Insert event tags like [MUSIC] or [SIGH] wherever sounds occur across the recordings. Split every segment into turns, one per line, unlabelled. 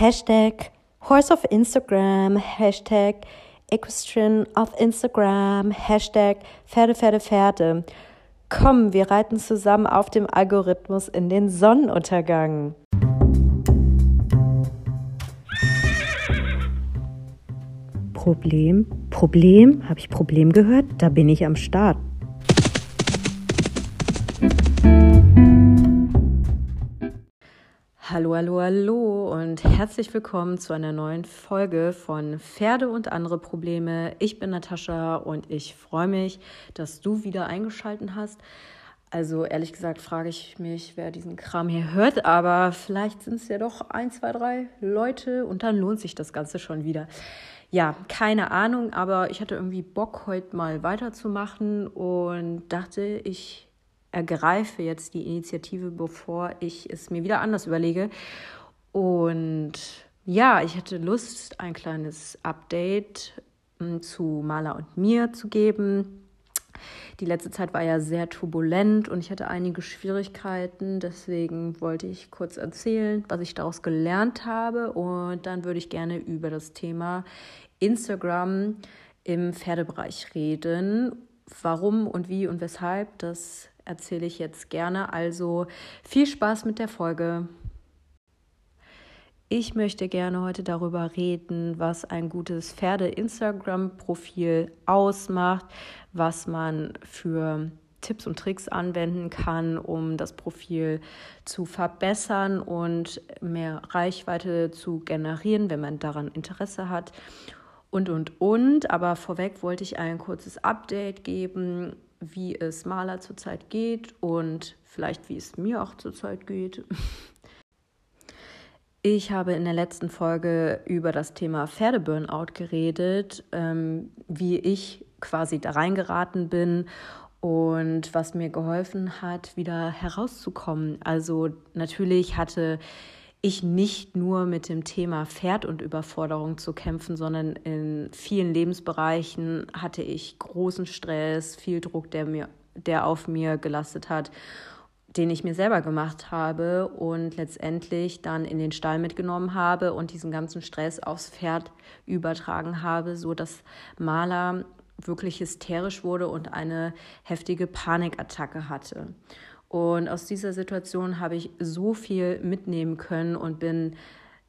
Hashtag Horse of Instagram, Hashtag Equestrian of Instagram, Hashtag Pferde, Pferde, Pferde. Komm, wir reiten zusammen auf dem Algorithmus in den Sonnenuntergang. Problem? Problem? Habe ich Problem gehört? Da bin ich am Start. Hallo, hallo, hallo und herzlich willkommen zu einer neuen Folge von Pferde und andere Probleme. Ich bin Natascha und ich freue mich, dass du wieder eingeschaltet hast. Also ehrlich gesagt frage ich mich, wer diesen Kram hier hört, aber vielleicht sind es ja doch ein, zwei, drei Leute und dann lohnt sich das Ganze schon wieder. Ja, keine Ahnung, aber ich hatte irgendwie Bock, heute mal weiterzumachen und dachte, ich ergreife jetzt die Initiative, bevor ich es mir wieder anders überlege. Und ja, ich hatte Lust, ein kleines Update hm, zu Maler und mir zu geben. Die letzte Zeit war ja sehr turbulent und ich hatte einige Schwierigkeiten. Deswegen wollte ich kurz erzählen, was ich daraus gelernt habe. Und dann würde ich gerne über das Thema Instagram im Pferdebereich reden. Warum und wie und weshalb, das erzähle ich jetzt gerne. Also viel Spaß mit der Folge. Ich möchte gerne heute darüber reden, was ein gutes Pferde-Instagram-Profil ausmacht, was man für Tipps und Tricks anwenden kann, um das Profil zu verbessern und mehr Reichweite zu generieren, wenn man daran Interesse hat. Und, und, und. Aber vorweg wollte ich ein kurzes Update geben wie es Maler zurzeit geht und vielleicht wie es mir auch zurzeit geht. [LAUGHS] Ich habe in der letzten Folge über das Thema Pferdeburnout geredet, ähm, wie ich quasi da reingeraten bin und was mir geholfen hat, wieder herauszukommen. Also natürlich hatte ich nicht nur mit dem Thema Pferd und Überforderung zu kämpfen, sondern in vielen Lebensbereichen hatte ich großen Stress, viel Druck, der mir, der auf mir gelastet hat, den ich mir selber gemacht habe und letztendlich dann in den Stall mitgenommen habe und diesen ganzen Stress aufs Pferd übertragen habe, so dass Maler wirklich hysterisch wurde und eine heftige Panikattacke hatte. Und aus dieser Situation habe ich so viel mitnehmen können und bin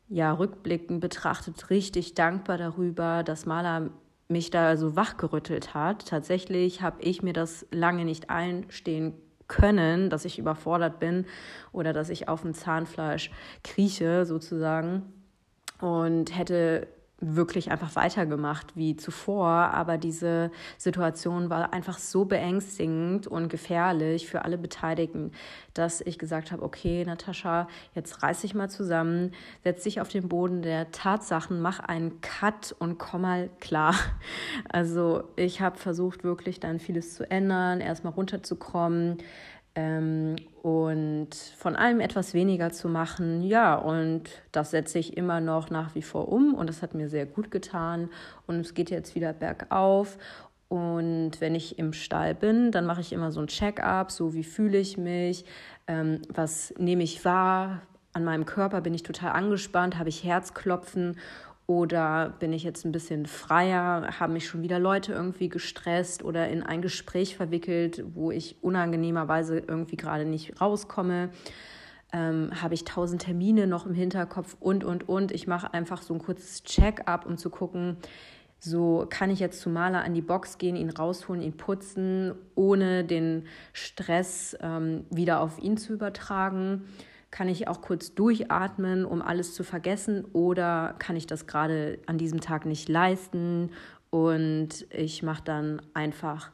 ja rückblickend betrachtet richtig dankbar darüber, dass Maler mich da so wachgerüttelt hat. Tatsächlich habe ich mir das lange nicht einstehen können, dass ich überfordert bin oder dass ich auf dem Zahnfleisch krieche sozusagen und hätte wirklich einfach weitergemacht wie zuvor. Aber diese Situation war einfach so beängstigend und gefährlich für alle Beteiligten, dass ich gesagt habe, okay, Natascha, jetzt reiß dich mal zusammen, setz dich auf den Boden der Tatsachen, mach einen Cut und komm mal klar. Also ich habe versucht, wirklich dann vieles zu ändern, erstmal runterzukommen, ähm, und von allem etwas weniger zu machen. Ja, und das setze ich immer noch nach wie vor um und das hat mir sehr gut getan und es geht jetzt wieder bergauf. Und wenn ich im Stall bin, dann mache ich immer so ein Check-up, so wie fühle ich mich, ähm, was nehme ich wahr, an meinem Körper bin ich total angespannt, habe ich Herzklopfen oder bin ich jetzt ein bisschen freier? Haben mich schon wieder Leute irgendwie gestresst oder in ein Gespräch verwickelt, wo ich unangenehmerweise irgendwie gerade nicht rauskomme? Ähm, habe ich tausend Termine noch im Hinterkopf und, und, und. Ich mache einfach so ein kurzes Check-up, um zu gucken, so kann ich jetzt zu Maler an die Box gehen, ihn rausholen, ihn putzen, ohne den Stress ähm, wieder auf ihn zu übertragen kann ich auch kurz durchatmen, um alles zu vergessen? Oder kann ich das gerade an diesem Tag nicht leisten? Und ich mache dann einfach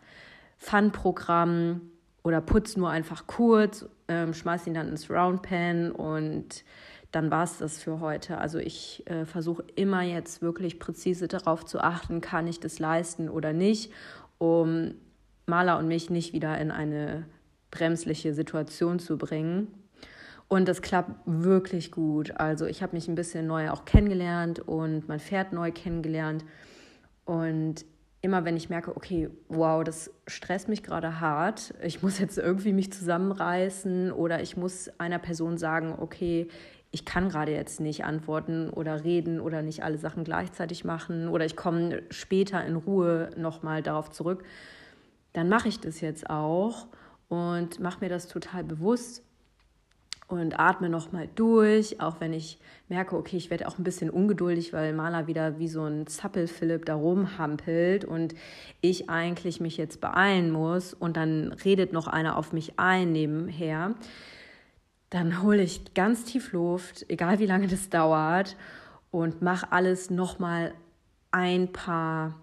Fun-Programm oder putze nur einfach kurz, ähm, schmeiße ihn dann ins Roundpan und dann war es das für heute. Also ich äh, versuche immer jetzt wirklich präzise darauf zu achten, kann ich das leisten oder nicht, um Maler und mich nicht wieder in eine bremsliche Situation zu bringen. Und das klappt wirklich gut. Also ich habe mich ein bisschen neu auch kennengelernt und mein Pferd neu kennengelernt. Und immer wenn ich merke, okay, wow, das stresst mich gerade hart, ich muss jetzt irgendwie mich zusammenreißen oder ich muss einer Person sagen, okay, ich kann gerade jetzt nicht antworten oder reden oder nicht alle Sachen gleichzeitig machen oder ich komme später in Ruhe nochmal darauf zurück, dann mache ich das jetzt auch und mache mir das total bewusst und atme nochmal durch, auch wenn ich merke, okay, ich werde auch ein bisschen ungeduldig, weil Maler wieder wie so ein Zappel-Philipp da rumhampelt und ich eigentlich mich jetzt beeilen muss und dann redet noch einer auf mich ein nebenher. Dann hole ich ganz tief Luft, egal wie lange das dauert und mache alles nochmal ein paar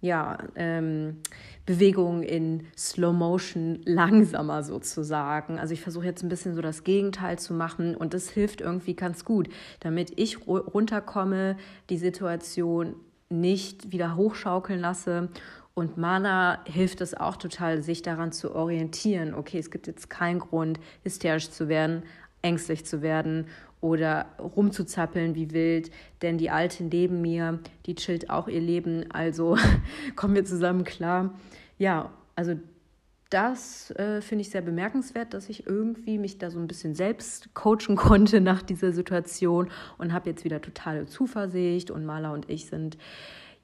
ja, ähm, Bewegungen in Slow Motion langsamer sozusagen. Also ich versuche jetzt ein bisschen so das Gegenteil zu machen und das hilft irgendwie ganz gut, damit ich runterkomme, die Situation nicht wieder hochschaukeln lasse. Und Mana hilft es auch total, sich daran zu orientieren. Okay, es gibt jetzt keinen Grund, hysterisch zu werden, ängstlich zu werden oder rumzuzappeln wie wild, denn die Alte neben mir, die chillt auch ihr Leben, also [LAUGHS] kommen wir zusammen klar. Ja, also das äh, finde ich sehr bemerkenswert, dass ich irgendwie mich da so ein bisschen selbst coachen [LAUGHS] konnte nach dieser Situation und habe jetzt wieder totale Zuversicht und Maler und ich sind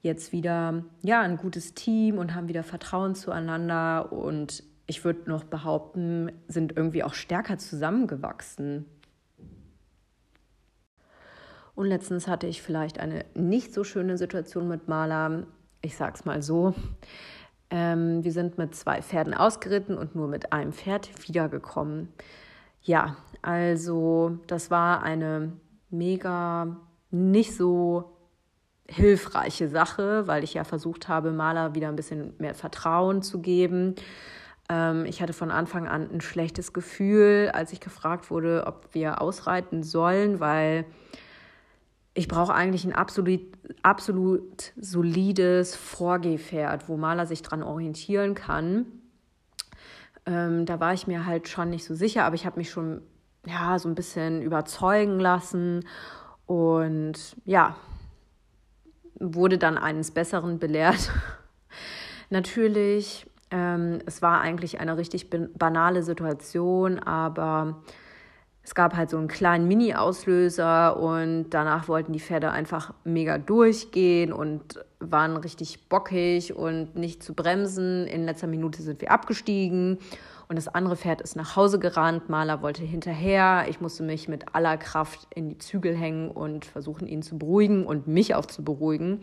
jetzt wieder ja ein gutes Team und haben wieder Vertrauen zueinander und ich würde noch behaupten, sind irgendwie auch stärker zusammengewachsen. Und letztens hatte ich vielleicht eine nicht so schöne Situation mit Maler. Ich sag's mal so. Ähm, wir sind mit zwei Pferden ausgeritten und nur mit einem Pferd wiedergekommen. Ja, also das war eine mega nicht so hilfreiche Sache, weil ich ja versucht habe, Maler wieder ein bisschen mehr Vertrauen zu geben. Ähm, ich hatte von Anfang an ein schlechtes Gefühl, als ich gefragt wurde, ob wir ausreiten sollen, weil ich brauche eigentlich ein absolut, absolut solides Vorgehpferd, wo Maler sich dran orientieren kann. Ähm, da war ich mir halt schon nicht so sicher, aber ich habe mich schon ja so ein bisschen überzeugen lassen und ja wurde dann eines Besseren belehrt. [LAUGHS] Natürlich, ähm, es war eigentlich eine richtig banale Situation, aber es gab halt so einen kleinen Mini-Auslöser und danach wollten die Pferde einfach mega durchgehen und waren richtig bockig und nicht zu bremsen. In letzter Minute sind wir abgestiegen und das andere Pferd ist nach Hause gerannt. Maler wollte hinterher. Ich musste mich mit aller Kraft in die Zügel hängen und versuchen, ihn zu beruhigen und mich auch zu beruhigen.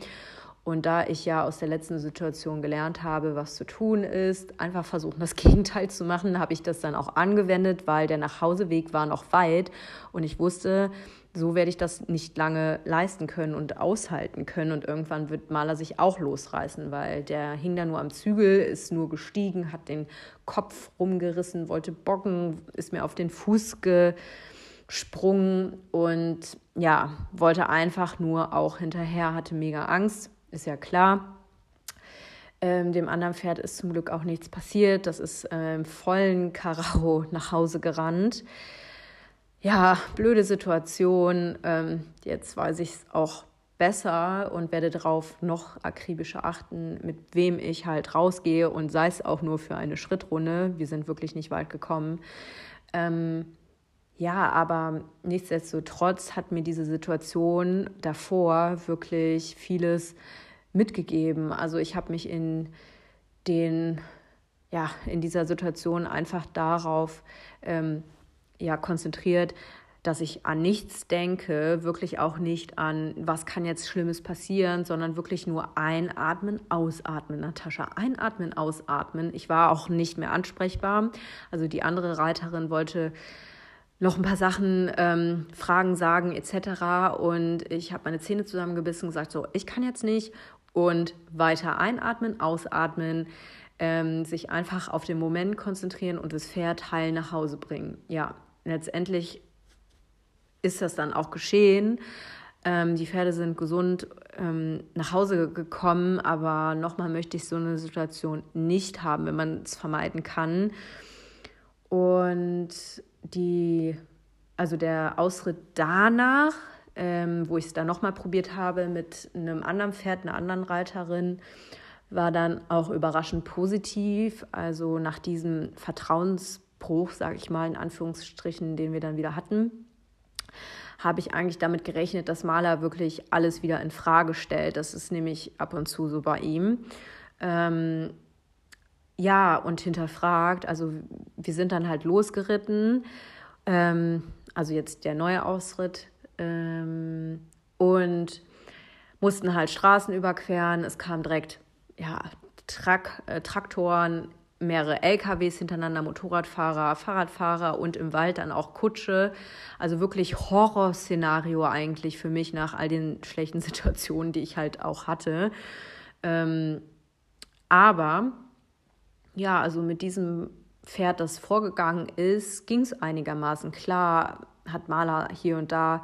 Und da ich ja aus der letzten Situation gelernt habe, was zu tun ist, einfach versuchen, das [LAUGHS] Gegenteil zu machen, habe ich das dann auch angewendet, weil der Nachhauseweg war noch weit und ich wusste, so werde ich das nicht lange leisten können und aushalten können. Und irgendwann wird Maler sich auch losreißen, weil der hing da nur am Zügel, ist nur gestiegen, hat den Kopf rumgerissen, wollte bocken, ist mir auf den Fuß gesprungen und ja, wollte einfach nur auch hinterher, hatte mega Angst ist ja klar. Ähm, dem anderen Pferd ist zum Glück auch nichts passiert. Das ist äh, im vollen Karacho [LAUGHS] nach Hause gerannt. Ja, blöde Situation. Ähm, jetzt weiß ich es auch besser und werde darauf noch akribischer achten, mit wem ich halt rausgehe und sei es auch nur für eine Schrittrunde. Wir sind wirklich nicht weit gekommen. Ähm, ja, aber nichtsdestotrotz hat mir diese Situation davor wirklich vieles mitgegeben. Also ich habe mich in den ja in dieser Situation einfach darauf ähm, ja konzentriert, dass ich an nichts denke, wirklich auch nicht an, was kann jetzt Schlimmes passieren, sondern wirklich nur einatmen, ausatmen, Natascha, einatmen, ausatmen. Ich war auch nicht mehr ansprechbar. Also die andere Reiterin wollte noch ein paar Sachen, ähm, Fragen sagen etc. Und ich habe meine Zähne zusammengebissen und gesagt, so, ich kann jetzt nicht und weiter einatmen, ausatmen, ähm, sich einfach auf den Moment konzentrieren und das Pferd heil nach Hause bringen. Ja, letztendlich ist das dann auch geschehen. Ähm, die Pferde sind gesund ähm, nach Hause gekommen, aber nochmal möchte ich so eine Situation nicht haben, wenn man es vermeiden kann. Und die, also der Ausritt danach ähm, wo ich es dann nochmal probiert habe mit einem anderen Pferd, einer anderen Reiterin, war dann auch überraschend positiv. Also nach diesem Vertrauensbruch, sage ich mal in Anführungsstrichen, den wir dann wieder hatten, habe ich eigentlich damit gerechnet, dass Maler wirklich alles wieder in Frage stellt. Das ist nämlich ab und zu so bei ihm. Ähm, ja, und hinterfragt. Also wir sind dann halt losgeritten. Ähm, also jetzt der neue Ausritt. Ähm, und mussten halt Straßen überqueren. Es kam direkt ja, Trak äh, Traktoren, mehrere LKWs hintereinander, Motorradfahrer, Fahrradfahrer und im Wald dann auch Kutsche. Also wirklich Horrorszenario eigentlich für mich nach all den schlechten [LAUGHS] Situationen, die ich halt auch hatte. Ähm, aber ja, also mit diesem Pferd, das vorgegangen ist, ging es einigermaßen klar. Hat Maler hier und da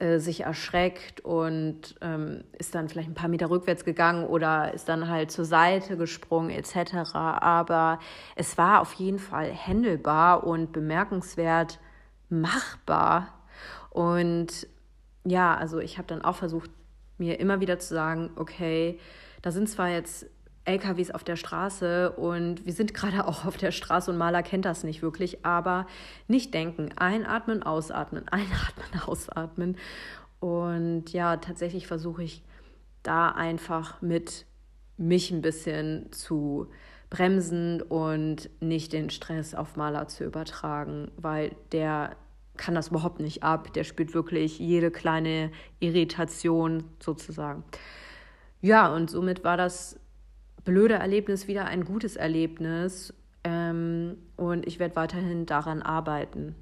äh, sich erschreckt und ähm, ist dann vielleicht ein paar Meter rückwärts gegangen oder ist dann halt zur Seite gesprungen etc. Aber es war auf jeden Fall händelbar und bemerkenswert machbar. Und ja, also ich habe dann auch versucht, mir immer wieder zu sagen, okay, da sind zwar jetzt LKWs auf der Straße und wir sind [LAUGHS] gerade auch auf der Straße und Maler kennt das nicht wirklich, aber nicht denken, einatmen, ausatmen, [LAUGHS] einatmen, ausatmen. Und ja, tatsächlich versuche ich da einfach mit mich ein bisschen zu bremsen und nicht den Stress auf Maler zu übertragen, weil der kann das überhaupt nicht ab. Der spürt wirklich jede kleine Irritation sozusagen. Ja, und somit war das blöde Erlebnis wieder ein gutes Erlebnis ähm, und ich werde weiterhin daran arbeiten.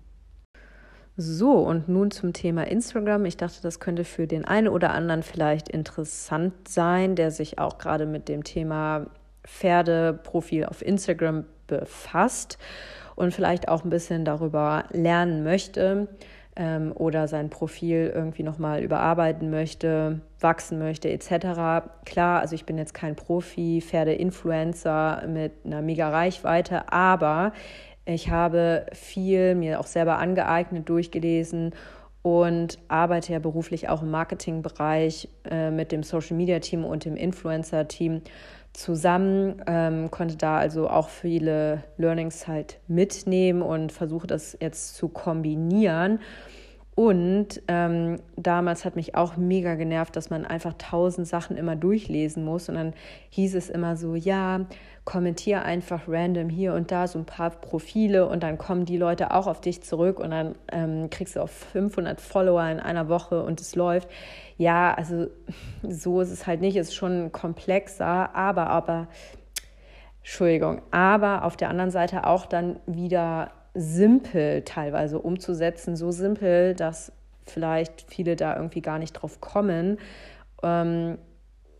So, und nun zum Thema Instagram. Ich dachte, das könnte für den einen oder anderen vielleicht interessant sein, der sich auch gerade mit dem Thema Pferdeprofil auf Instagram befasst und vielleicht auch ein bisschen darüber lernen möchte ähm, oder sein Profil irgendwie nochmal überarbeiten möchte, wachsen möchte etc. Klar, also ich bin jetzt kein Profi, Pferde-Influencer mit einer mega Reichweite, aber ich habe viel mir auch selber angeeignet, durchgelesen und arbeite ja beruflich auch im Marketingbereich äh, mit dem Social Media Team und dem Influencer Team zusammen, ähm, konnte da also auch viele Learnings halt mitnehmen und versuche das jetzt zu kombinieren. Und ähm, damals hat mich auch mega genervt, dass man einfach tausend Sachen immer durchlesen muss. Und dann hieß es immer so, ja, kommentiere einfach random hier und da so ein paar Profile und dann kommen die Leute auch auf dich zurück und dann ähm, kriegst du auf 500 Follower in einer Woche und es läuft. Ja, also [LAUGHS] so ist es halt nicht, ist schon komplexer, aber, aber, Entschuldigung, aber auf der anderen Seite auch dann wieder simpel teilweise umzusetzen, so simpel, dass vielleicht viele da irgendwie gar nicht drauf kommen. Ähm,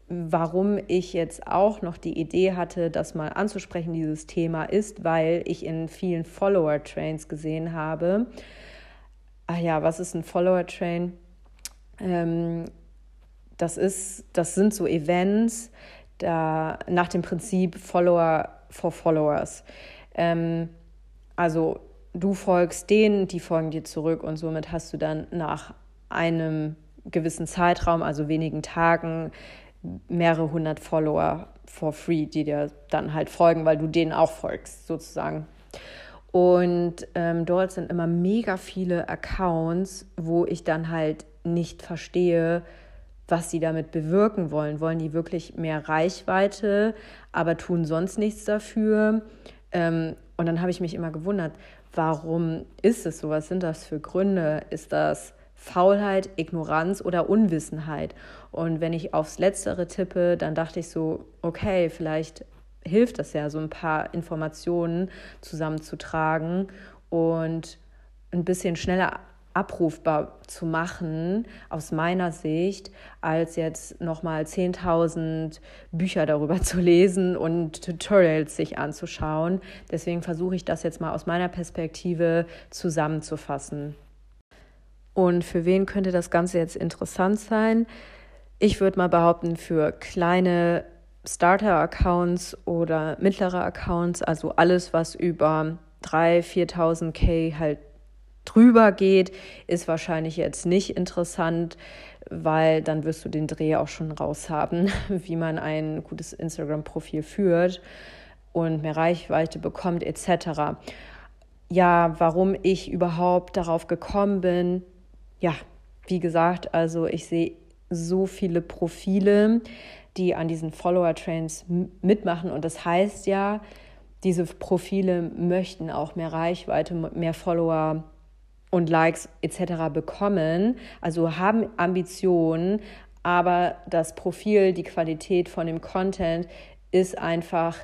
warum ich jetzt auch noch die Idee hatte, das mal anzusprechen, dieses Thema, ist, weil ich in vielen Follower-Trains gesehen habe. Ach ja, was ist ein Follower-Train? Ähm, das, ist, das sind so Events da, nach dem Prinzip Follower for Followers. Ähm, also du folgst denen, die folgen dir zurück und somit hast du dann nach einem gewissen Zeitraum, also wenigen Tagen, mehrere hundert Follower for free, die dir dann halt folgen, weil du denen auch folgst, sozusagen. Und ähm, dort sind immer mega viele Accounts, wo ich dann halt nicht verstehe, was sie damit bewirken wollen. Wollen die wirklich mehr Reichweite, aber tun sonst nichts dafür? Ähm, und dann habe ich mich immer gewundert, warum ist es so? Was sind das für Gründe? Ist das Faulheit, Ignoranz oder Unwissenheit. Und wenn ich aufs Letztere tippe, dann dachte ich so, okay, vielleicht hilft das ja, so ein paar Informationen zusammenzutragen und ein bisschen schneller abrufbar zu machen, aus meiner Sicht, als jetzt nochmal 10.000 Bücher darüber zu lesen und Tutorials sich anzuschauen. Deswegen versuche ich das jetzt mal aus meiner Perspektive zusammenzufassen. Und für wen könnte das Ganze jetzt interessant sein? Ich würde mal behaupten, für kleine Starter-Accounts oder mittlere Accounts, also alles, was über 3.000, 4.000 K halt drüber geht, ist wahrscheinlich jetzt nicht interessant, weil dann wirst du den Dreh auch schon raus haben, [LAUGHS] wie man ein gutes Instagram-Profil führt und mehr Reichweite bekommt etc. Ja, warum ich überhaupt darauf gekommen bin, ja, wie gesagt, also ich sehe so viele Profile, die an diesen Follower-Trains mitmachen. Und das heißt ja, diese Profile möchten auch mehr Reichweite, mehr Follower und Likes etc. bekommen, also haben Ambitionen, aber das Profil, die Qualität von dem Content ist einfach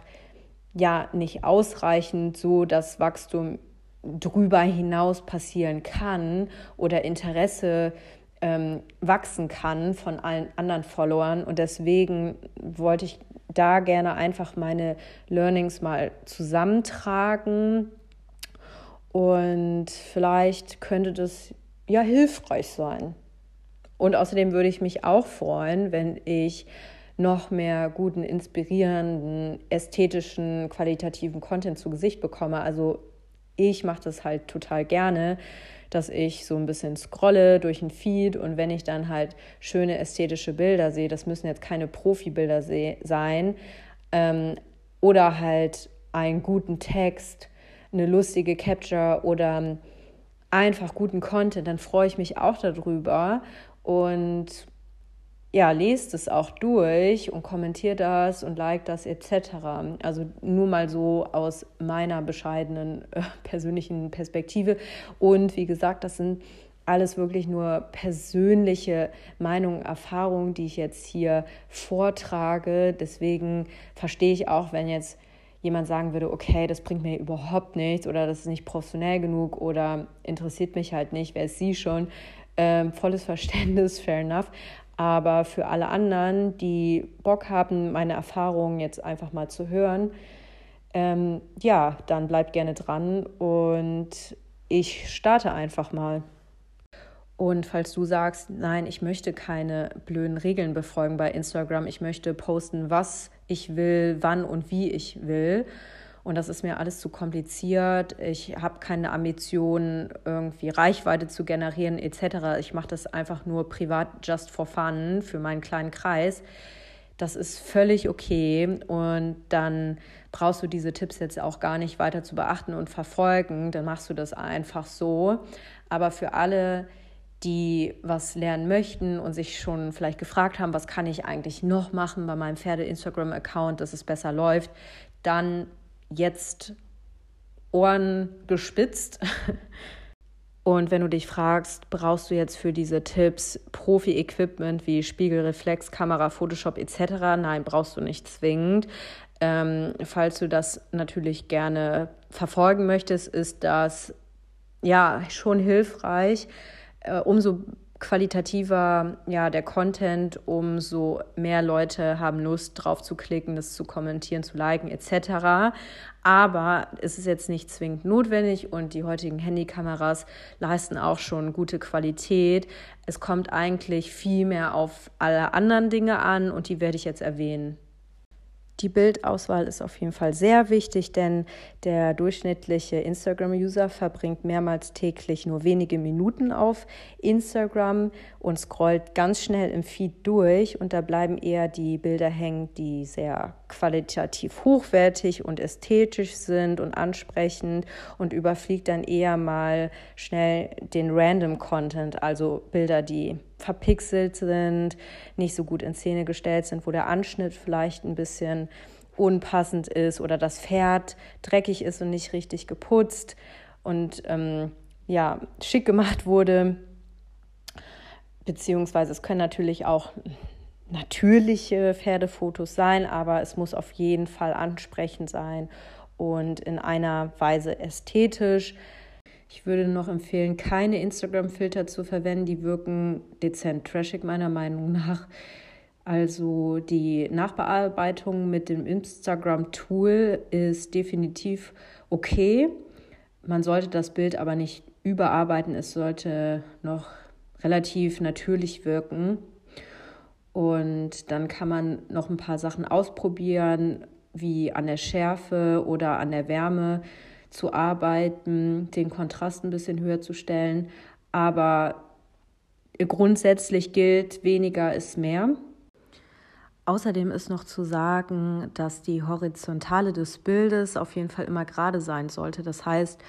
ja nicht ausreichend, so dass Wachstum drüber hinaus passieren kann oder Interesse ähm, wachsen kann von allen anderen Followern. Und deswegen wollte ich da gerne einfach meine Learnings mal zusammentragen. Und vielleicht könnte das ja hilfreich sein. Und außerdem würde ich mich auch freuen, wenn ich noch mehr guten, inspirierenden, ästhetischen, qualitativen Content zu Gesicht bekomme. Also ich mache das halt total gerne, dass ich so ein bisschen scrolle durch den Feed und wenn ich dann halt schöne ästhetische Bilder sehe, das müssen jetzt keine Profibilder sein, ähm, oder halt einen guten Text, eine lustige Capture oder einfach guten Content, dann freue ich mich auch darüber und ja, lest es auch durch und kommentiert das und liked das etc. Also nur mal so aus meiner bescheidenen äh, persönlichen Perspektive. Und wie gesagt, das sind alles wirklich nur persönliche Meinungen, Erfahrungen, die ich jetzt hier vortrage. Deswegen verstehe ich auch, wenn jetzt jemand sagen würde, okay, das bringt mir überhaupt nichts oder das ist nicht professionell genug oder interessiert mich halt nicht, wer ist sie schon. Ähm, volles [LAUGHS] Verständnis, fair enough. Aber für alle anderen, die Bock haben, meine Erfahrungen jetzt einfach mal zu hören, ähm, ja, dann bleibt gerne dran und ich starte einfach mal. Und falls du sagst, nein, ich möchte keine blöden Regeln befolgen bei Instagram, ich möchte posten, was ich will, wann und wie ich will, und das ist mir alles zu kompliziert. Ich habe keine Ambition, irgendwie Reichweite zu generieren etc. Ich mache das einfach nur privat, just for fun, für meinen kleinen Kreis. Das ist völlig okay und dann brauchst du diese Tipps jetzt auch gar nicht weiter zu beachten und verfolgen. Dann machst du das einfach so. Aber für alle, die was lernen möchten und sich schon vielleicht gefragt haben, was kann ich eigentlich noch machen bei meinem Pferde-Instagram-Account, dass es besser läuft, dann jetzt Ohren gespitzt. [LAUGHS] Und wenn du dich fragst, brauchst du jetzt für diese Tipps Profi-Equipment wie Spiegelreflex, Kamera, Photoshop etc.? Nein, brauchst du nicht zwingend. Ähm, falls du das natürlich gerne verfolgen möchtest, ist das ja schon hilfreich. Äh, umso qualitativer ja, der Content, umso mehr Leute haben Lust drauf zu klicken, das zu kommentieren, zu liken etc. Aber es ist jetzt nicht zwingend notwendig und die heutigen Handykameras leisten auch schon gute Qualität. Es kommt eigentlich viel mehr auf alle anderen Dinge an und die werde ich jetzt erwähnen. Die Bildauswahl ist auf jeden Fall sehr wichtig, denn der durchschnittliche Instagram-User verbringt mehrmals täglich nur wenige Minuten auf Instagram und scrollt ganz schnell im Feed durch und da bleiben eher die Bilder hängen, die sehr qualitativ hochwertig und ästhetisch sind und ansprechend und überfliegt dann eher mal schnell den Random Content, also Bilder, die verpixelt sind, nicht so gut in Szene gestellt sind, wo der Anschnitt vielleicht ein bisschen unpassend ist oder das Pferd dreckig ist und nicht richtig geputzt und ähm, ja, schick gemacht wurde. Beziehungsweise es können natürlich auch natürliche Pferdefotos sein, aber es muss auf jeden Fall ansprechend sein und in einer Weise ästhetisch. Ich würde noch empfehlen, keine Instagram-Filter zu verwenden. Die wirken dezent trashig meiner Meinung nach. Also die Nachbearbeitung mit dem Instagram-Tool ist definitiv okay. Man sollte das Bild aber nicht überarbeiten. Es sollte noch relativ natürlich wirken. Und dann kann man noch ein paar Sachen ausprobieren, wie an der Schärfe oder an der Wärme zu arbeiten, den Kontrast ein bisschen höher zu stellen. Aber grundsätzlich gilt, weniger ist mehr. Außerdem ist noch zu sagen, dass die Horizontale des Bildes auf jeden Fall immer gerade sein sollte. Das heißt,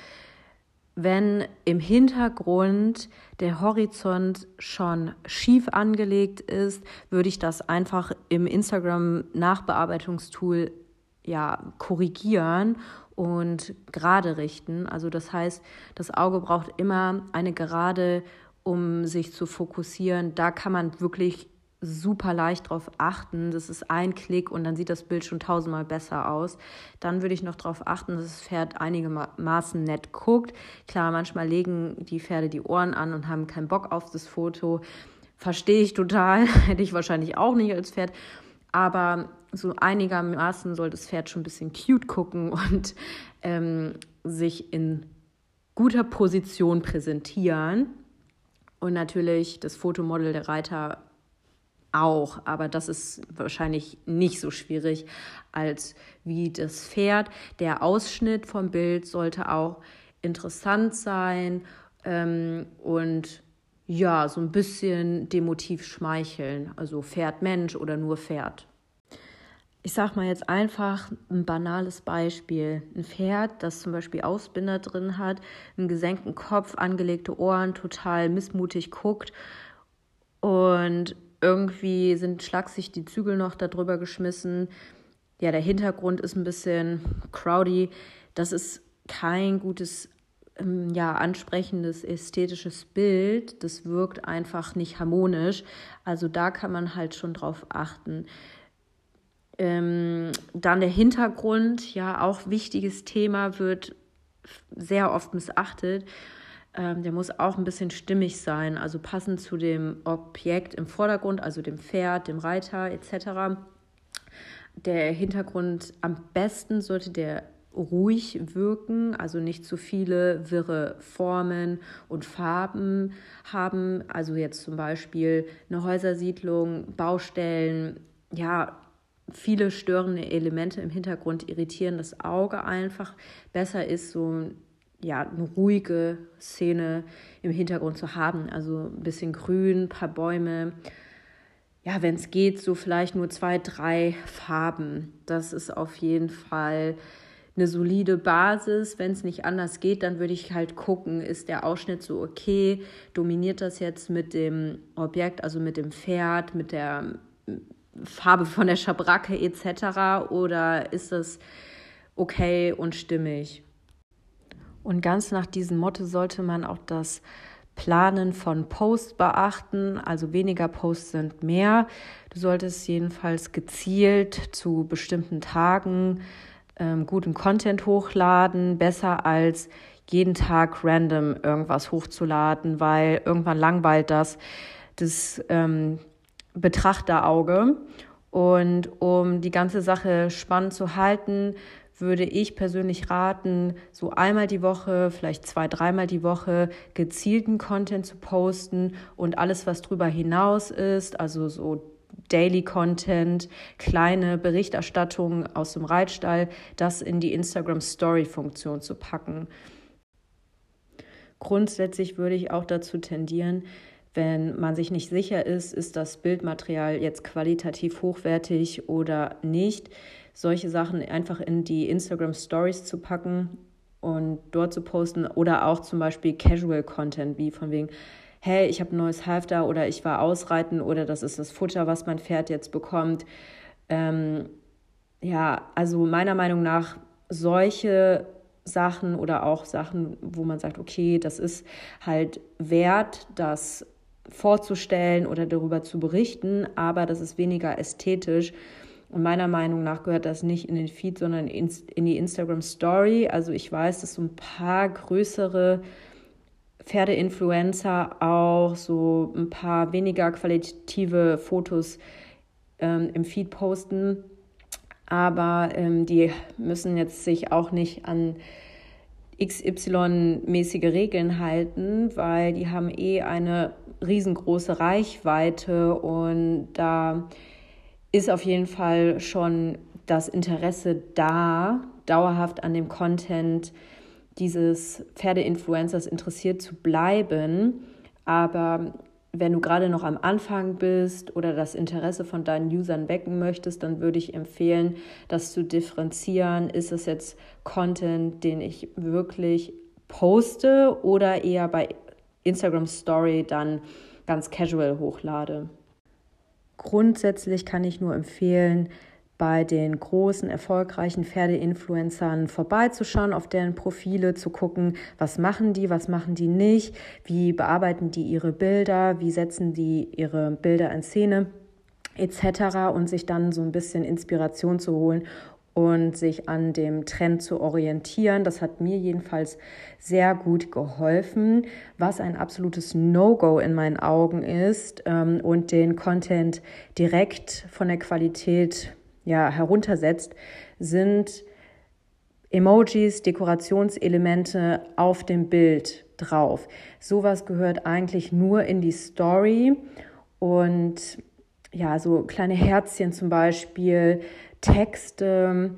wenn im Hintergrund der Horizont schon schief angelegt ist, würde ich das einfach im Instagram Nachbearbeitungstool ja korrigieren und gerade richten. Also das heißt, das Auge braucht immer eine Gerade, um sich zu fokussieren. Da kann man wirklich super leicht drauf achten. Das ist ein Klick und dann sieht das Bild schon tausendmal besser aus. Dann würde ich noch darauf achten, dass das Pferd einigermaßen nett guckt. Klar, manchmal legen die Pferde die Ohren an und haben keinen Bock auf das Foto. Verstehe ich total. [LAUGHS] Hätte ich wahrscheinlich auch nicht als Pferd. Aber so einigermaßen soll das Pferd schon ein bisschen cute gucken und ähm, sich in guter Position präsentieren. Und natürlich das Fotomodel der Reiter auch, aber das ist wahrscheinlich nicht so schwierig als wie das Pferd. Der Ausschnitt vom Bild sollte auch interessant sein ähm, und ja, so ein bisschen dem Motiv schmeicheln, also Pferd Mensch oder nur Pferd. Ich sag mal jetzt einfach ein banales Beispiel. Ein Pferd, das zum Beispiel Ausbinder drin hat, einen gesenkten Kopf, angelegte Ohren, total missmutig guckt und irgendwie sind schlagsig die Zügel noch darüber geschmissen. Ja, der Hintergrund ist ein bisschen crowdy. Das ist kein gutes, ähm, ja, ansprechendes ästhetisches Bild. Das wirkt einfach nicht harmonisch. Also da kann man halt schon drauf achten. Ähm, dann der Hintergrund, ja, auch wichtiges Thema, wird sehr oft missachtet. Ähm, der muss auch ein bisschen stimmig sein, also passend zu dem Objekt im Vordergrund, also dem Pferd, dem Reiter etc. Der Hintergrund am besten sollte der ruhig wirken, also nicht zu viele wirre Formen und Farben haben. Also jetzt zum Beispiel eine Häusersiedlung, Baustellen, ja, viele störende Elemente im Hintergrund irritieren das Auge einfach. Besser ist so ja, eine ruhige Szene im Hintergrund zu haben. Also ein bisschen grün, ein paar Bäume. Ja, wenn es geht, so vielleicht nur zwei, drei Farben. Das ist auf jeden Fall eine solide Basis. Wenn es nicht anders geht, dann würde ich halt gucken, ist der Ausschnitt so okay? Dominiert das jetzt mit dem Objekt, also mit dem Pferd, mit der Farbe von der Schabracke etc. Oder ist das okay und stimmig? Und ganz nach diesem Motto sollte man auch das Planen von Posts beachten. Also weniger Posts sind mehr. Du solltest jedenfalls gezielt zu bestimmten Tagen ähm, guten Content hochladen, besser als jeden Tag random irgendwas hochzuladen, weil irgendwann langweilt das das ähm, Betrachterauge. Und um die ganze Sache spannend zu halten, würde ich persönlich raten, so einmal die Woche, vielleicht zwei, dreimal die Woche gezielten Content zu posten und alles, was drüber hinaus ist, also so Daily Content, kleine Berichterstattungen aus dem Reitstall, das in die Instagram Story Funktion zu packen. Grundsätzlich würde ich auch dazu tendieren, wenn man sich nicht sicher ist, ist das Bildmaterial jetzt qualitativ hochwertig oder nicht, solche Sachen einfach in die Instagram Stories zu packen und dort zu posten oder auch zum Beispiel Casual Content, wie von wegen, hey, ich habe ein neues Halfter oder ich war ausreiten oder das ist das Futter, was mein Pferd jetzt bekommt. Ähm, ja, also meiner Meinung nach solche Sachen oder auch Sachen, wo man sagt, okay, das ist halt wert, das vorzustellen oder darüber zu berichten, aber das ist weniger ästhetisch und meiner Meinung nach gehört das nicht in den Feed, sondern in, die Instagram Story. Also ich weiß, dass so ein paar größere Pferdeinfluencer auch so ein paar weniger qualitative Fotos ähm, im Feed posten. Aber ähm, die müssen jetzt sich auch nicht an XY-mäßige Regeln halten, weil die haben eh eine riesengroße Reichweite und da ist auf jeden Fall schon das Interesse da, dauerhaft an dem Content dieses Pferdeinfluencers interessiert zu bleiben. Aber wenn du gerade noch am Anfang bist oder das Interesse von deinen Usern wecken möchtest, dann würde ich empfehlen, das zu differenzieren. Ist es jetzt Content, den ich wirklich poste oder eher bei Instagram Story dann ganz casual hochlade. Grundsätzlich kann ich nur empfehlen, bei den großen, erfolgreichen Pferdeinfluencern vorbeizuschauen, auf deren Profile zu gucken, was machen die, was machen die nicht, wie bearbeiten die ihre Bilder, wie setzen die ihre Bilder in Szene? Etc. und sich dann so ein bisschen Inspiration zu holen und sich an dem Trend zu orientieren. Das hat mir jedenfalls sehr gut geholfen. Was ein absolutes No-Go in meinen Augen ist ähm, und den Content direkt von der Qualität ja, heruntersetzt, sind Emojis, Dekorationselemente auf dem Bild drauf. Sowas gehört eigentlich nur in die Story und ja, so kleine Herzchen zum Beispiel, Texte,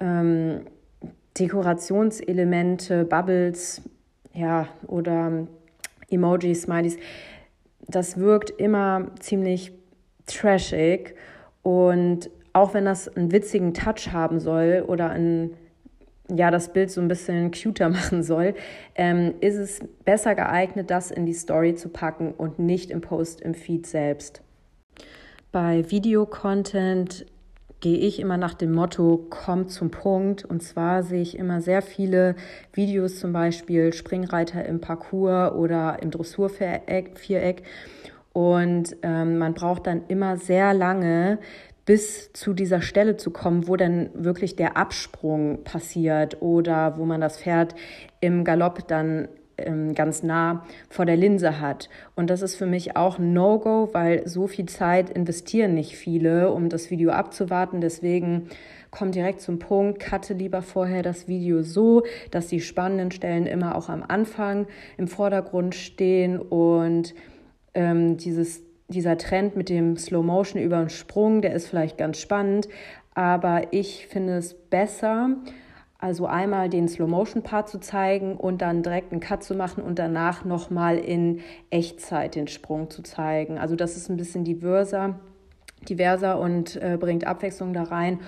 ähm, Dekorationselemente, Bubbles, ja, oder Emojis, Smileys. Das wirkt immer ziemlich trashig und auch wenn das einen witzigen Touch haben soll oder ein, ja, das Bild so ein bisschen cuter [LAUGHS] machen soll, ähm, ist es besser geeignet, das in die Story zu packen und nicht im Post im Feed selbst. Bei Videocontent gehe ich immer nach dem Motto, komm zum Punkt. Und zwar sehe ich immer sehr viele Videos, zum Beispiel Springreiter im Parcours oder im Dressurviereck. Und ähm, man braucht dann immer sehr lange, bis zu dieser Stelle zu kommen, wo dann wirklich der Absprung passiert oder wo man das Pferd im Galopp dann ähm, ganz nah vor der Linse hat. Und das ist für mich auch ein No-Go, weil so viel Zeit investieren nicht viele, um das Video abzuwarten. Deswegen kommt direkt zum Punkt, cutte lieber vorher das Video so, dass die spannenden Stellen immer auch am Anfang im Vordergrund stehen und ähm, dieses dieser Trend mit dem Slow Motion über den Sprung, der ist vielleicht ganz spannend, aber ich finde es besser, also einmal den Slow Motion Part zu zeigen und dann direkt einen Cut zu machen und danach nochmal in Echtzeit den Sprung zu zeigen. Also das ist ein bisschen diverser, diverser und äh, bringt Abwechslung da rein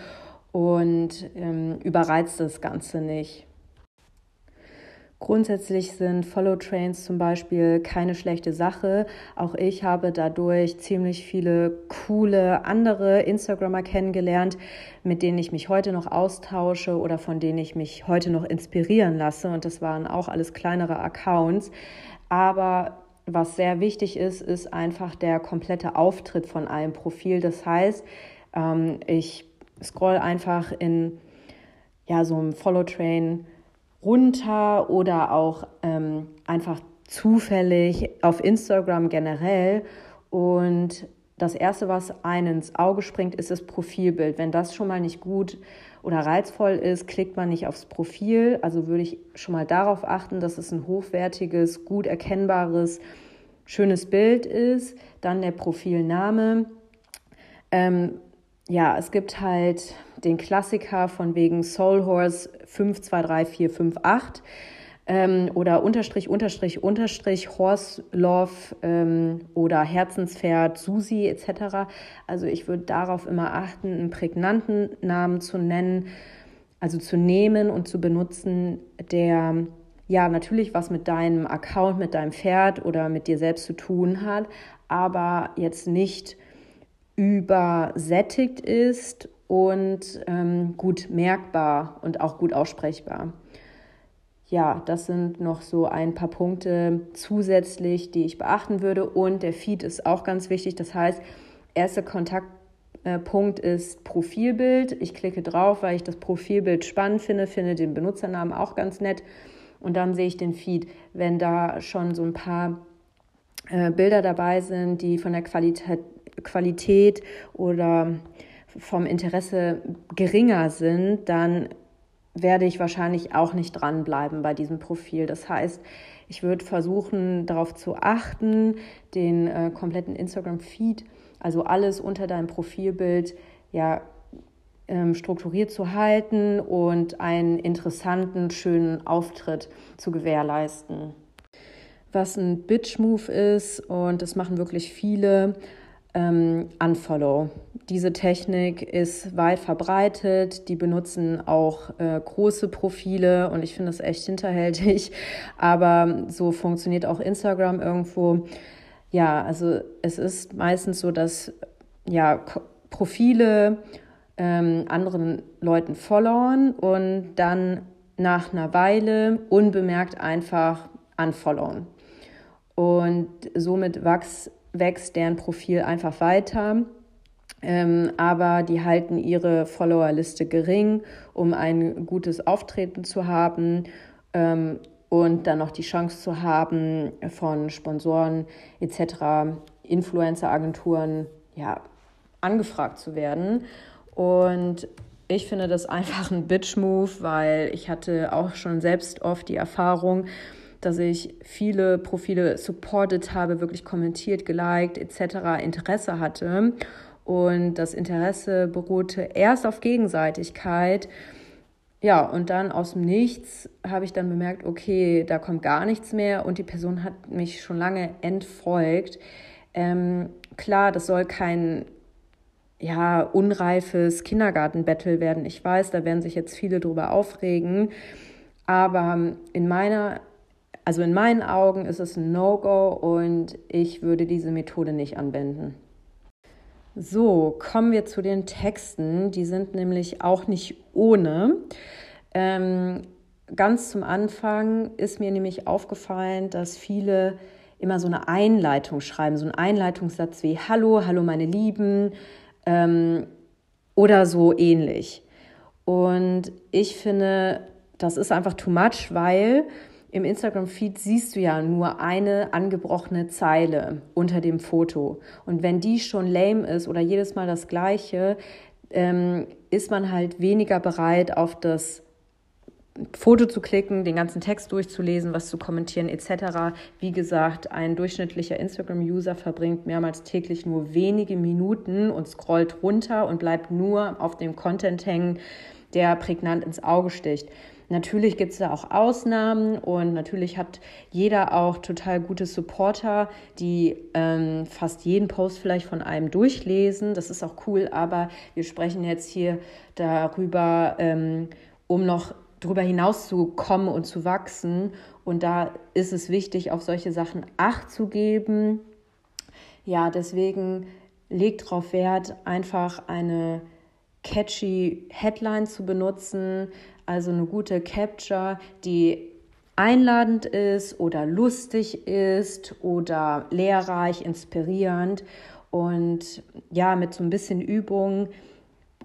und ähm, überreizt das Ganze nicht. Grundsätzlich sind Follow-Trains zum Beispiel keine schlechte Sache. Auch ich habe dadurch ziemlich viele coole andere Instagrammer kennengelernt, mit denen ich mich heute noch austausche oder von denen ich mich heute noch inspirieren lasse. Und das waren auch alles kleinere Accounts. Aber was sehr wichtig ist, ist einfach der komplette Auftritt von einem Profil. Das heißt, ähm, ich scroll einfach in ja, so einem Follow-Train runter oder auch ähm, einfach zufällig auf Instagram generell. Und das Erste, was einem ins Auge springt, ist das Profilbild. Wenn das schon mal nicht gut oder reizvoll ist, klickt man nicht aufs Profil. Also würde ich schon mal darauf achten, dass es ein hochwertiges, gut erkennbares, schönes Bild ist. Dann der Profilname. Ähm, ja, es gibt halt den Klassiker von wegen Soul Horse 523458 ähm, oder Unterstrich, Unterstrich, Unterstrich, Horse Love ähm, oder Herzenspferd, Susi etc. Also ich würde darauf immer achten, einen prägnanten Namen zu nennen, also zu nehmen und zu benutzen, der ja natürlich was mit deinem Account, mit deinem Pferd oder mit dir selbst zu tun hat, aber jetzt nicht übersättigt ist und ähm, gut merkbar und auch gut aussprechbar. Ja, das sind noch so ein paar Punkte zusätzlich, die ich beachten würde. Und der Feed ist auch ganz wichtig. Das heißt, erster Kontaktpunkt ist Profilbild. Ich klicke drauf, weil ich das Profilbild spannend finde, finde den Benutzernamen auch ganz nett. Und dann sehe ich den Feed. Wenn da schon so ein paar äh, Bilder dabei sind, die von der Qualität Qualität oder vom Interesse geringer sind, dann werde ich wahrscheinlich auch nicht dranbleiben bei diesem Profil. Das heißt, ich würde versuchen, darauf zu achten, den äh, kompletten Instagram-Feed, also alles unter deinem Profilbild, ja, ähm, strukturiert zu halten und einen interessanten, schönen Auftritt zu gewährleisten. Was ein Bitch-Move ist, und das machen wirklich viele, ähm, Unfollow. Diese Technik ist weit verbreitet. Die benutzen auch äh, große Profile und ich finde das echt hinterhältig. [LAUGHS] Aber so funktioniert auch Instagram irgendwo. Ja, also es ist meistens so, dass ja Profile ähm, anderen Leuten followen und dann nach einer Weile unbemerkt einfach unfollowen. Und somit wächst, wächst deren Profil einfach weiter. Ähm, aber die halten ihre Followerliste gering, um ein gutes Auftreten zu haben ähm, und dann noch die Chance zu haben, von Sponsoren etc., Influencer-Agenturen ja, angefragt zu werden. Und ich finde das [LAUGHS] einfach ein Bitch-Move, weil ich hatte auch schon selbst oft die Erfahrung, dass ich viele Profile supported habe, wirklich kommentiert, geliked etc., Interesse hatte. Und das Interesse beruhte erst auf Gegenseitigkeit. Ja, und dann aus dem Nichts habe ich dann bemerkt, okay, da kommt gar nichts mehr und die Person hat mich schon lange entfolgt. Ähm, klar, das soll kein ja, unreifes Kindergartenbattle werden. Ich weiß, da werden sich jetzt viele drüber aufregen. Aber in meiner also in meinen Augen ist es ein No-Go und ich würde diese Methode nicht anwenden. So, kommen wir zu den Texten. Die sind nämlich auch nicht ohne. Ähm, ganz zum Anfang ist mir nämlich aufgefallen, dass viele immer so eine Einleitung schreiben, so einen Einleitungssatz wie Hallo, hallo meine Lieben ähm, oder so ähnlich. Und ich finde, das ist einfach too much, weil im Instagram-Feed siehst du ja nur eine angebrochene Zeile unter dem Foto. Und wenn die schon lame ist oder jedes Mal das gleiche, ähm, ist man halt weniger bereit, auf das Foto zu klicken, den ganzen Text durchzulesen, was zu kommentieren etc. Wie gesagt, ein durchschnittlicher Instagram-User verbringt mehrmals täglich nur wenige Minuten und scrollt runter und bleibt nur auf dem Content hängen, der prägnant ins Auge sticht. Natürlich gibt es da auch Ausnahmen und natürlich hat jeder auch total gute Supporter, die ähm, fast jeden Post vielleicht von einem durchlesen. Das ist auch cool, aber wir sprechen jetzt hier darüber, ähm, um noch darüber hinaus zu kommen und zu wachsen. Und da ist es wichtig, auf solche Sachen Acht zu geben. Ja, deswegen legt darauf Wert, einfach eine catchy Headline zu benutzen, also eine gute Capture, die einladend ist oder lustig ist oder lehrreich, inspirierend. Und ja, mit so ein bisschen Übung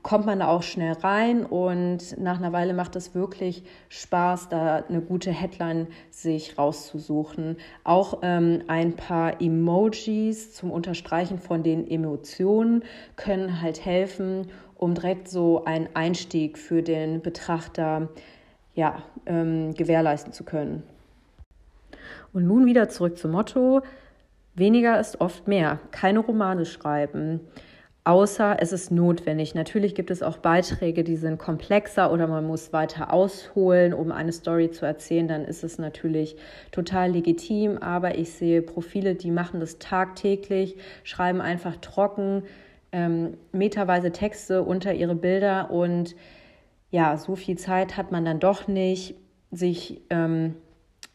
kommt man da auch schnell rein und nach einer Weile macht es wirklich Spaß, da eine gute Headline sich rauszusuchen. Auch ähm, ein paar Emojis zum Unterstreichen von den Emotionen können halt helfen um direkt so einen Einstieg für den Betrachter ja, ähm, gewährleisten zu können. Und nun wieder zurück zum Motto, weniger ist oft mehr. Keine Romane schreiben, außer es ist notwendig. Natürlich gibt es auch Beiträge, die sind komplexer oder man muss weiter ausholen, um eine Story zu erzählen. Dann ist es natürlich total legitim. Aber ich sehe Profile, die machen das tagtäglich, schreiben einfach trocken ähm, meterweise Texte unter ihre Bilder und ja, so viel Zeit hat man dann doch nicht, sich ähm,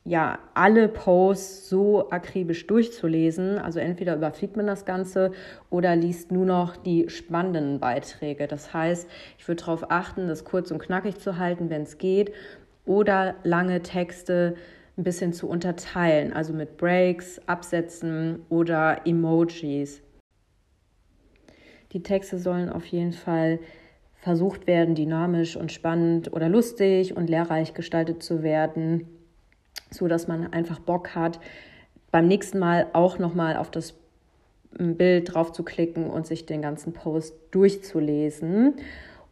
ja alle Posts so akribisch durchzulesen. Also entweder überfliegt man das Ganze oder liest nur noch die spannenden Beiträge. Das heißt, ich würde darauf achten, das kurz und knackig zu halten, wenn es geht, oder lange Texte ein bisschen zu unterteilen, also mit Breaks, Absätzen oder Emojis. Die Texte sollen auf jeden Fall versucht werden, dynamisch und spannend oder lustig und lehrreich gestaltet zu werden, so dass man einfach Bock hat, beim nächsten Mal auch nochmal auf das Bild drauf zu klicken und sich den ganzen Post durchzulesen.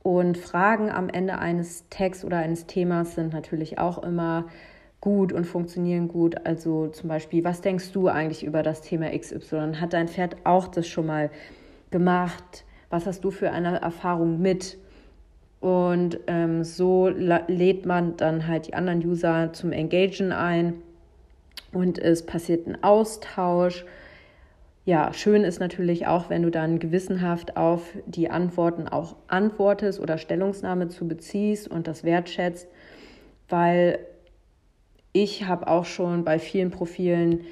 Und Fragen am Ende eines Texts oder eines Themas sind natürlich auch immer gut und funktionieren gut. Also zum Beispiel, was denkst du eigentlich über das Thema XY? Hat dein Pferd auch das schon mal gemacht? Was hast du für eine Erfahrung mit? Und ähm, so lädt man dann halt die anderen User zum Engagen ein und es passiert ein Austausch. ja, schön ist natürlich auch, wenn du dann gewissenhaft auf die Antworten auch antwortest oder Stellungnahme zu beziehst und das wertschätzt, weil ich habe auch schon bei vielen Profilen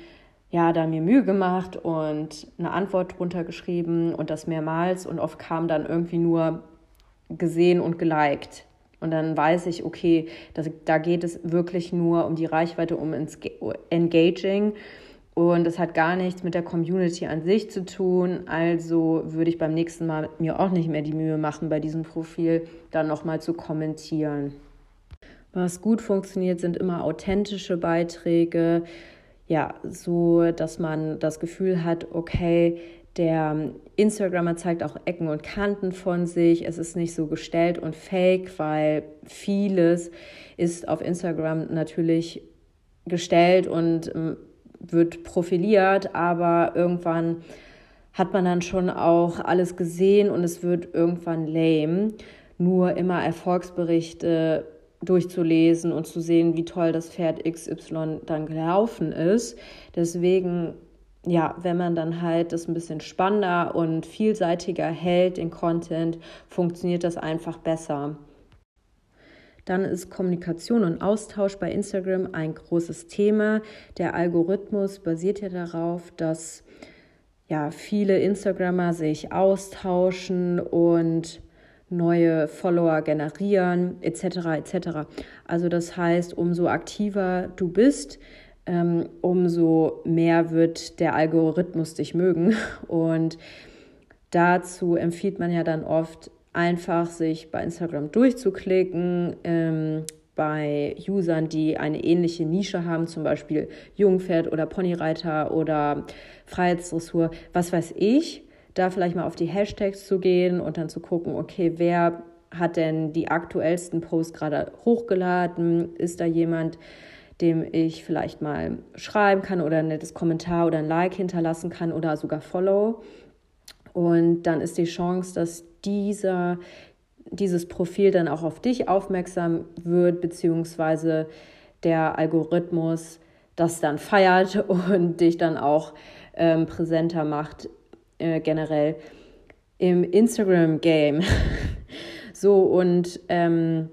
ja da mir Mühe gemacht und eine Antwort drunter geschrieben und das mehrmals und oft kam dann irgendwie nur gesehen und geliked. Und dann weiß ich, okay, das, da geht es wirklich nur um die Reichweite, um Engaging. Und das hat gar nichts mit der Community an sich zu tun. Also würde ich beim nächsten Mal mir auch nicht mehr die Mühe machen, bei diesem Profil dann nochmal zu kommentieren. Was gut funktioniert, sind immer authentische Beiträge. Ja, so dass man das Gefühl hat, okay, der Instagrammer zeigt auch Ecken und Kanten von sich. Es ist nicht so gestellt und fake, weil vieles ist auf Instagram natürlich gestellt und ähm, wird profiliert, aber irgendwann hat man dann schon auch alles gesehen und es wird irgendwann lame. Nur immer Erfolgsberichte durchzulesen und zu sehen, wie toll das Pferd XY dann gelaufen ist. Deswegen, ja, wenn man dann halt das ein bisschen spannender und vielseitiger hält, den Content, funktioniert das einfach besser. Dann ist Kommunikation und Austausch bei Instagram ein großes Thema. Der Algorithmus basiert ja darauf, dass ja, viele Instagrammer sich austauschen und neue Follower generieren, etc. etc. Also das heißt, umso aktiver du bist, ähm, umso mehr wird der Algorithmus dich mögen. [LAUGHS] Und dazu empfiehlt man ja dann oft einfach sich bei Instagram durchzuklicken. Ähm, bei Usern, die eine ähnliche Nische haben, zum Beispiel Jungpferd oder Ponyreiter oder Freiheitsdressur, was weiß ich, da vielleicht mal auf die Hashtags zu gehen und dann zu gucken, okay, wer hat denn die aktuellsten Posts gerade hochgeladen? Ist da jemand, dem ich vielleicht mal schreiben kann oder ein nettes Kommentar oder ein Like hinterlassen kann oder sogar Follow? Und dann ist die Chance, dass dieser, dieses Profil dann auch auf dich aufmerksam wird, beziehungsweise der Algorithmus das dann feiert [LAUGHS] und dich dann auch ähm, präsenter macht, äh, generell im Instagram-Game. [LAUGHS] so, und ähm,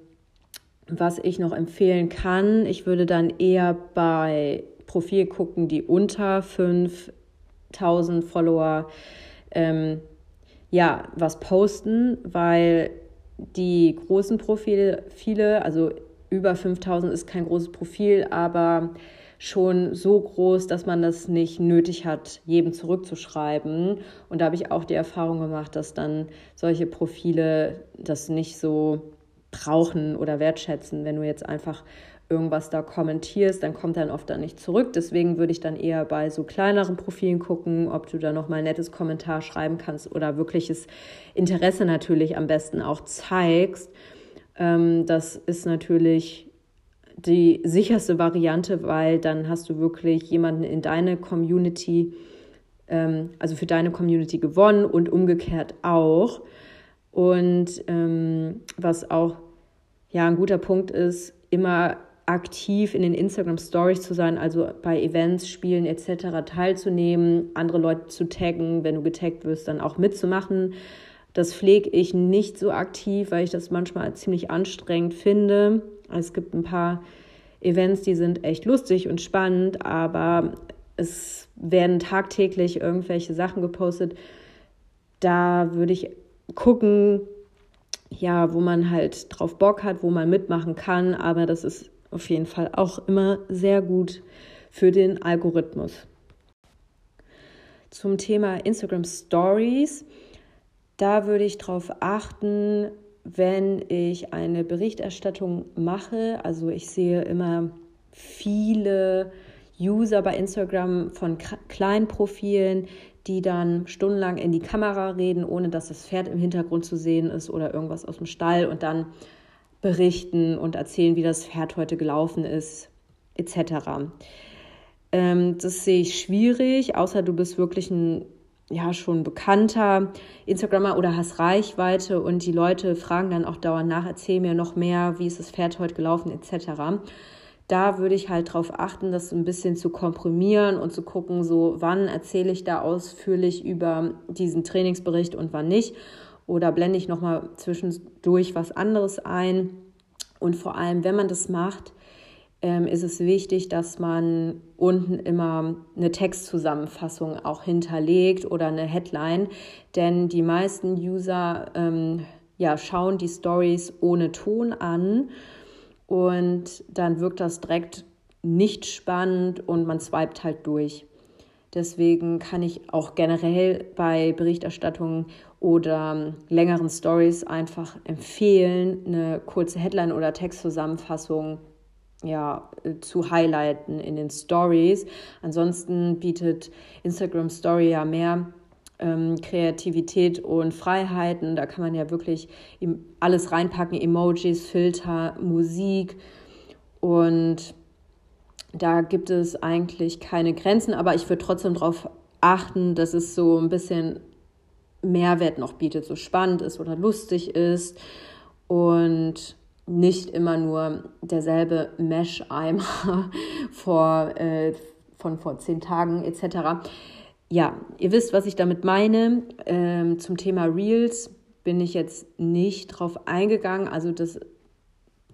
was ich noch empfehlen kann, ich würde dann eher bei Profil gucken, die unter 5000 Follower ähm, ja, was posten, weil die großen Profile, viele, also über 5000 ist kein großes Profil, aber schon so groß, dass man das nicht nötig hat, jedem zurückzuschreiben. Und da habe ich auch die Erfahrung gemacht, dass dann solche Profile das nicht so brauchen oder wertschätzen, wenn du jetzt einfach irgendwas da kommentierst, dann kommt dann oft dann nicht zurück. Deswegen würde ich dann eher bei so kleineren Profilen gucken, ob du da noch mal ein nettes Kommentar schreiben kannst oder wirkliches Interesse natürlich am besten auch zeigst. Ähm, das ist natürlich die sicherste Variante, weil dann hast du wirklich jemanden in deine Community, ähm, also für deine Community gewonnen und umgekehrt auch. Und ähm, was auch ja ein guter Punkt ist, immer aktiv in den Instagram Stories zu sein, also bei Events, Spielen etc. teilzunehmen, andere Leute zu taggen, wenn du getaggt wirst, dann auch mitzumachen. Das pflege ich nicht so aktiv, weil ich das manchmal ziemlich anstrengend finde. Es gibt ein paar Events, die sind echt lustig und spannend, aber es werden tagtäglich irgendwelche Sachen gepostet. Da würde ich gucken, ja, wo man halt drauf Bock hat, wo man mitmachen kann, aber das ist auf jeden Fall auch immer sehr gut für den Algorithmus. Zum Thema Instagram Stories, da würde ich darauf achten, wenn ich eine Berichterstattung mache. Also ich sehe immer viele User bei Instagram von kleinen Profilen, die dann stundenlang in die Kamera reden, ohne dass das Pferd im Hintergrund zu sehen ist oder irgendwas aus dem Stall und dann berichten und erzählen, wie das Pferd heute gelaufen ist, etc. Ähm, das sehe ich schwierig, außer du bist wirklich ein ja schon bekannter Instagrammer oder hast Reichweite und die Leute fragen dann auch dauernd nach, erzähl mir noch mehr, wie ist das Pferd heute gelaufen, etc. da würde ich halt darauf achten, das ein bisschen zu komprimieren und zu gucken, so wann erzähle ich da ausführlich über diesen Trainingsbericht und wann nicht. Oder blende ich nochmal zwischendurch was anderes ein. Und vor allem, wenn man das macht, ähm, ist es wichtig, dass man unten immer eine Textzusammenfassung auch hinterlegt oder eine Headline, denn die meisten User ähm, ja, schauen die Stories ohne Ton an und dann wirkt das direkt nicht spannend und man swiped halt durch. Deswegen kann ich auch generell bei Berichterstattungen oder längeren Stories einfach empfehlen, eine kurze Headline oder Textzusammenfassung ja, zu highlighten in den Stories. Ansonsten bietet Instagram Story ja mehr ähm, Kreativität und Freiheiten. Da kann man ja wirklich alles reinpacken, Emojis, Filter, Musik. Und da gibt es eigentlich keine Grenzen, aber ich würde trotzdem darauf achten, dass es so ein bisschen Mehrwert noch bietet, so spannend ist oder lustig ist. Und nicht immer nur derselbe Mesh-Eimer [LAUGHS] vor, äh, von vor zehn Tagen etc. Ja, ihr wisst, was ich damit meine. Ähm, zum Thema Reels bin ich jetzt nicht drauf eingegangen. Also das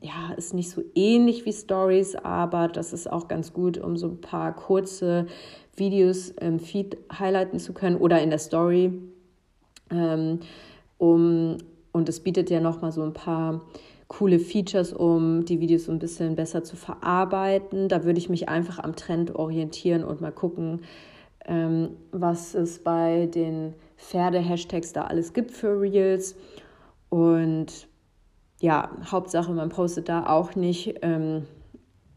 ja, ist nicht so ähnlich wie Stories, aber das ist auch ganz gut, um so ein paar kurze Videos im Feed highlighten zu können oder in der Story. Ähm, um, und es bietet ja nochmal so ein paar coole Features, um die Videos so ein bisschen besser zu verarbeiten. Da würde ich mich einfach am Trend orientieren und mal gucken, ähm, was es bei den Pferde-Hashtags da alles gibt für Reels. Und ja, Hauptsache, man postet da auch nicht ähm,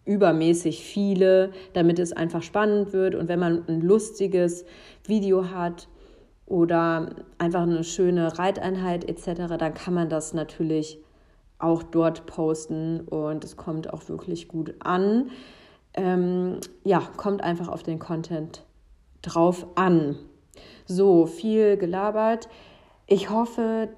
übermäßig viele, damit es einfach spannend wird. Und wenn man ein lustiges Video hat oder einfach eine schöne Reiteinheit etc., dann kann man das natürlich auch dort posten und es kommt auch wirklich gut an. Ähm, ja, kommt einfach auf den Content drauf an. So, viel gelabert. Ich hoffe,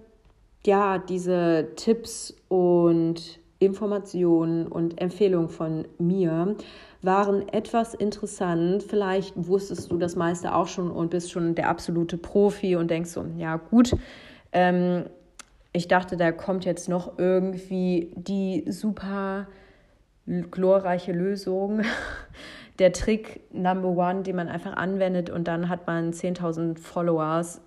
ja, diese Tipps und Informationen und Empfehlungen von mir waren etwas interessant. Vielleicht wusstest du das meiste auch schon und bist schon der absolute Profi und denkst so, ja gut, ähm, ich dachte, da kommt jetzt noch irgendwie die super glorreiche Lösung, [LAUGHS] der Trick Number One, den man einfach anwendet und dann hat man 10.000 Followers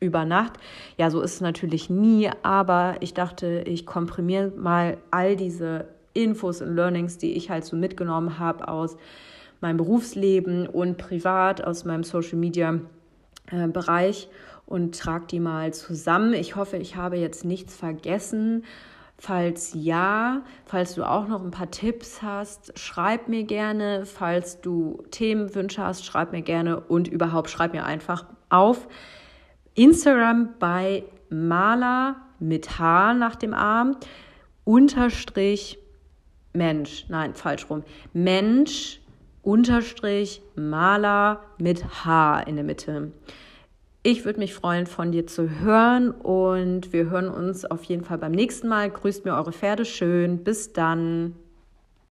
über Nacht. Ja, so ist es natürlich nie, aber ich dachte, ich komprimiere mal all diese Infos und Learnings, die ich halt so mitgenommen habe aus meinem Berufsleben und privat, aus meinem Social Media äh, Bereich und trage die mal zusammen. Ich hoffe, ich habe jetzt nichts vergessen. Falls ja, falls du auch noch ein paar Tipps hast, schreib mir gerne. Falls du Themenwünsche hast, schreib mir gerne und überhaupt schreib mir einfach auf. Instagram bei Maler mit H nach dem Arm unterstrich Mensch, nein, falsch rum. Mensch unterstrich Maler mit H in der Mitte. Ich würde mich freuen, von dir zu hören und wir hören uns auf jeden Fall beim nächsten Mal. Grüßt mir eure Pferde schön. Bis dann.